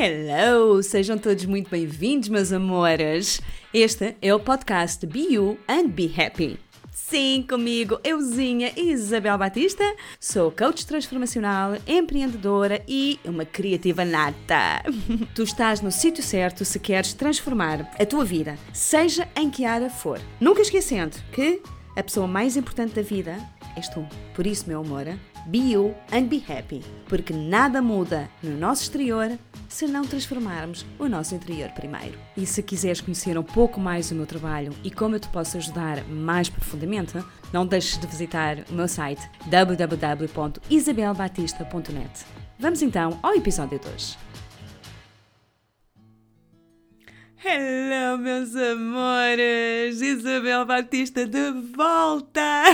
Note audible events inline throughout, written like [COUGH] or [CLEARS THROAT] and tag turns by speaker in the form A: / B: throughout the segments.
A: Hello! Sejam todos muito bem-vindos, meus amores! Este é o podcast Be You and Be Happy. Sim, comigo, euzinha Isabel Batista, sou coach transformacional, empreendedora e uma criativa nata. [LAUGHS] tu estás no sítio certo se queres transformar a tua vida, seja em que área for. Nunca esquecendo que a pessoa mais importante da vida és tu. Por isso, meu amor, be you and be happy, porque nada muda no nosso exterior se não transformarmos o nosso interior primeiro. E se quiseres conhecer um pouco mais do meu trabalho e como eu te posso ajudar mais profundamente, não deixes de visitar o meu site www.isabelbatista.net. Vamos então ao episódio 2. Hello, meus amores! Isabel Batista de volta!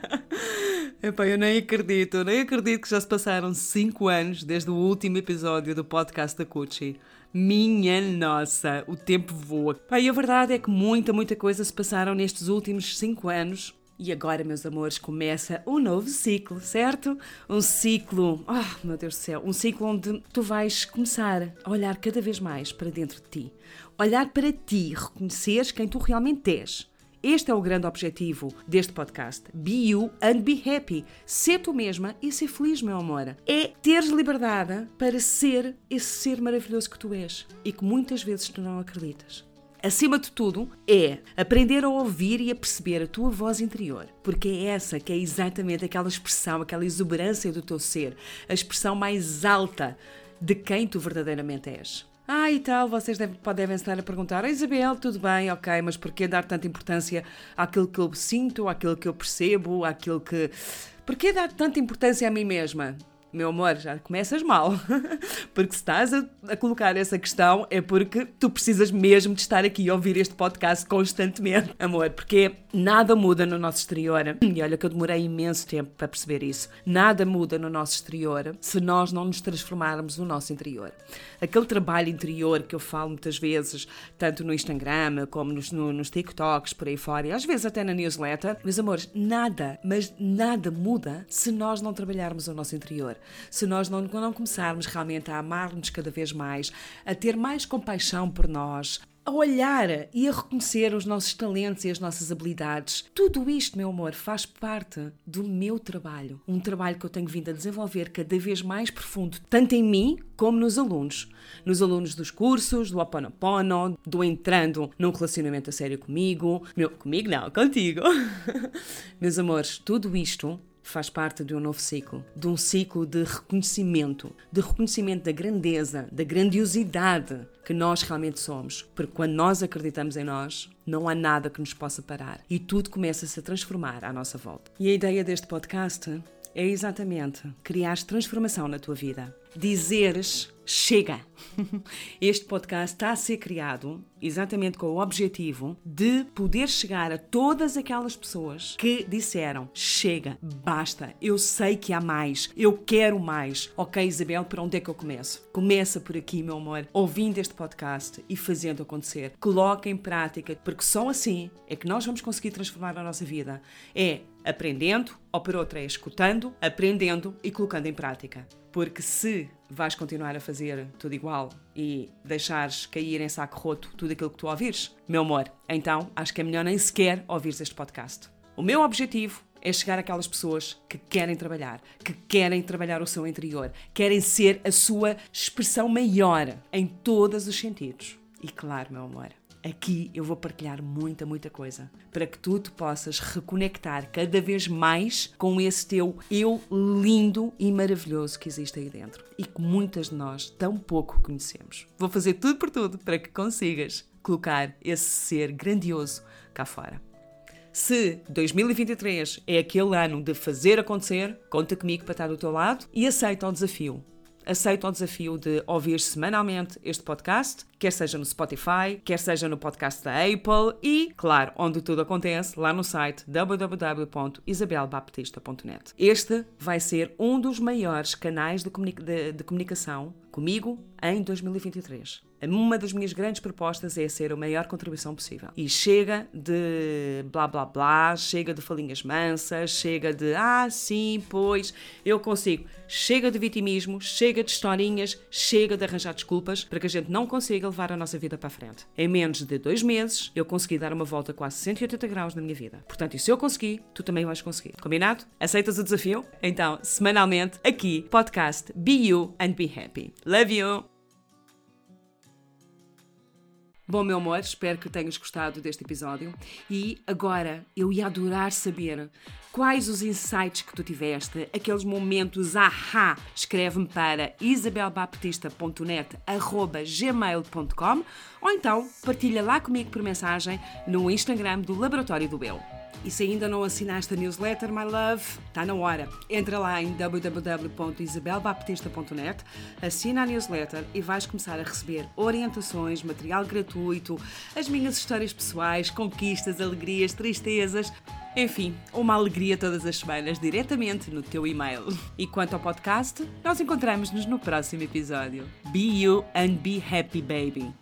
A: [LAUGHS] Epá, eu nem acredito, nem acredito que já se passaram 5 anos desde o último episódio do podcast da Cucci. Minha nossa, o tempo voa. Pá, e a verdade é que muita, muita coisa se passaram nestes últimos 5 anos e agora, meus amores, começa um novo ciclo, certo? Um ciclo, oh meu Deus do céu, um ciclo onde tu vais começar a olhar cada vez mais para dentro de ti. Olhar para ti, reconheceres quem tu realmente és. Este é o grande objetivo deste podcast. Be you and be happy. Ser tu mesma e ser feliz, meu amor. É teres liberdade para ser esse ser maravilhoso que tu és e que muitas vezes tu não acreditas acima de tudo, é aprender a ouvir e a perceber a tua voz interior, porque é essa que é exatamente aquela expressão, aquela exuberância do teu ser, a expressão mais alta de quem tu verdadeiramente és. Ah, e tal, vocês devem, podem estar a perguntar, Isabel, tudo bem, ok, mas porquê dar tanta importância àquilo que eu sinto, àquilo que eu percebo, àquilo que. Porquê dar tanta importância a mim mesma? Meu amor, já começas mal. [LAUGHS] porque se estás a, a, colocar essa questão é porque tu precisas mesmo de estar aqui a ouvir este podcast constantemente, [LAUGHS] amor, porque nada muda no nosso exterior. [CLEARS THROAT] E olha que eu demorei imenso tempo para perceber isso. Nada muda no nosso exterior se nós não nos transformarmos no nosso interior. Aquele trabalho interior que eu falo muitas vezes, tanto no Instagram como nos, no, nos TikToks, por aí fora, e às vezes até na newsletter, meus amores, nada, mas nada muda se nós não trabalharmos o nosso interior se nós não, não começarmos realmente a amar-nos cada vez mais, a ter mais compaixão por nós, a olhar e a reconhecer os nossos talentos e as nossas habilidades. Tudo isto, meu amor, faz parte do meu trabalho. Um trabalho que eu tenho vindo a desenvolver cada vez mais profundo, tanto em mim como nos alunos. Nos alunos dos cursos, do Oponopono, do entrando num relacionamento a sério comigo. Meu, comigo não, contigo. [LAUGHS] Meus amores, tudo isto faz parte de um novo ciclo, de um ciclo de reconhecimento, de reconhecimento da grandeza, da grandiosidade que nós realmente somos. Porque quando nós acreditamos em nós, não há nada que nos possa parar e tudo começa-se a transformar à nossa volta. E a ideia deste podcast é exatamente criar transformação na tua vida. Dizeres chega. [LAUGHS] Este podcast está a ser criado exatamente com o objetivo de poder chegar a todas aquelas pessoas que disseram: chega, basta, eu sei que há mais, eu quero mais. Ok, Isabel, para onde é que eu começo? Começa por aqui, meu amor, ouvindo este podcast e fazendo acontecer. Coloca em prática, porque só assim é que nós vamos conseguir transformar a nossa vida. É aprendendo, ou por outra é escutando, aprendendo e colocando em prática. Porque se vais continuar a fazer tudo igual e deixares cair em saco roto tudo aquilo que tu ouvires, meu amor, então acho que é melhor nem sequer ouvires este podcast. O meu objetivo é chegar àquelas pessoas que querem trabalhar, que querem trabalhar o seu interior, querem ser a sua expressão maior em todos os sentidos. E claro, meu amor, aqui eu vou partilhar muita, muita coisa para que tu te possas reconectar cada vez mais com esse teu eu lindo e maravilhoso que existe aí dentro e que muitas de nós tão pouco conhecemos. Vou fazer tudo por tudo para que consigas colocar esse ser grandioso cá fora. Se 2023 é aquele ano de fazer acontecer, conta comigo para estar do teu lado e aceita o desafio aceita o desafio de ouvir semanalmente este podcast, quer seja no Spotify, quer seja no podcast da Apple e, claro, onde tudo acontece, lá no site www.isabelbaptista.net. Este vai ser um dos maiores canais de, comunica de, de comunicação comigo em 2023. Uma das minhas grandes propostas é ser a maior contribuição possível. E chega de blá blá blá, chega de falinhas mansas, chega de ah, sim, pois, eu consigo. Chega de vitimismo, chega de historinhas, chega de arranjar desculpas para que a gente não consiga levar a nossa vida para a frente. Em menos de dois meses, eu consegui dar uma volta quase 180 graus na minha vida. Portanto, e se eu consegui, tu também vais conseguir. Combinado? Aceitas o desafio? Então, semanalmente, aqui, podcast Be You and Be Happy. Love you! Bom, meu amor, espero que tenhas gostado deste episódio. E agora eu ia adorar saber quais os insights que tu tiveste, aqueles momentos ahá. Escreve-me para isabelbaptista.net.gmail.com ou então partilha lá comigo por mensagem no Instagram do Laboratório do Eu. E se ainda não assinaste a newsletter, my love, está na hora. Entra lá em www.isabelbaptista.net, assina a newsletter e vais começar a receber orientações, material gratuito, as minhas histórias pessoais, conquistas, alegrias, tristezas. Enfim, uma alegria todas as semanas diretamente no teu e-mail. E quanto ao podcast, nós encontramos-nos no próximo episódio. Be you and be happy, baby.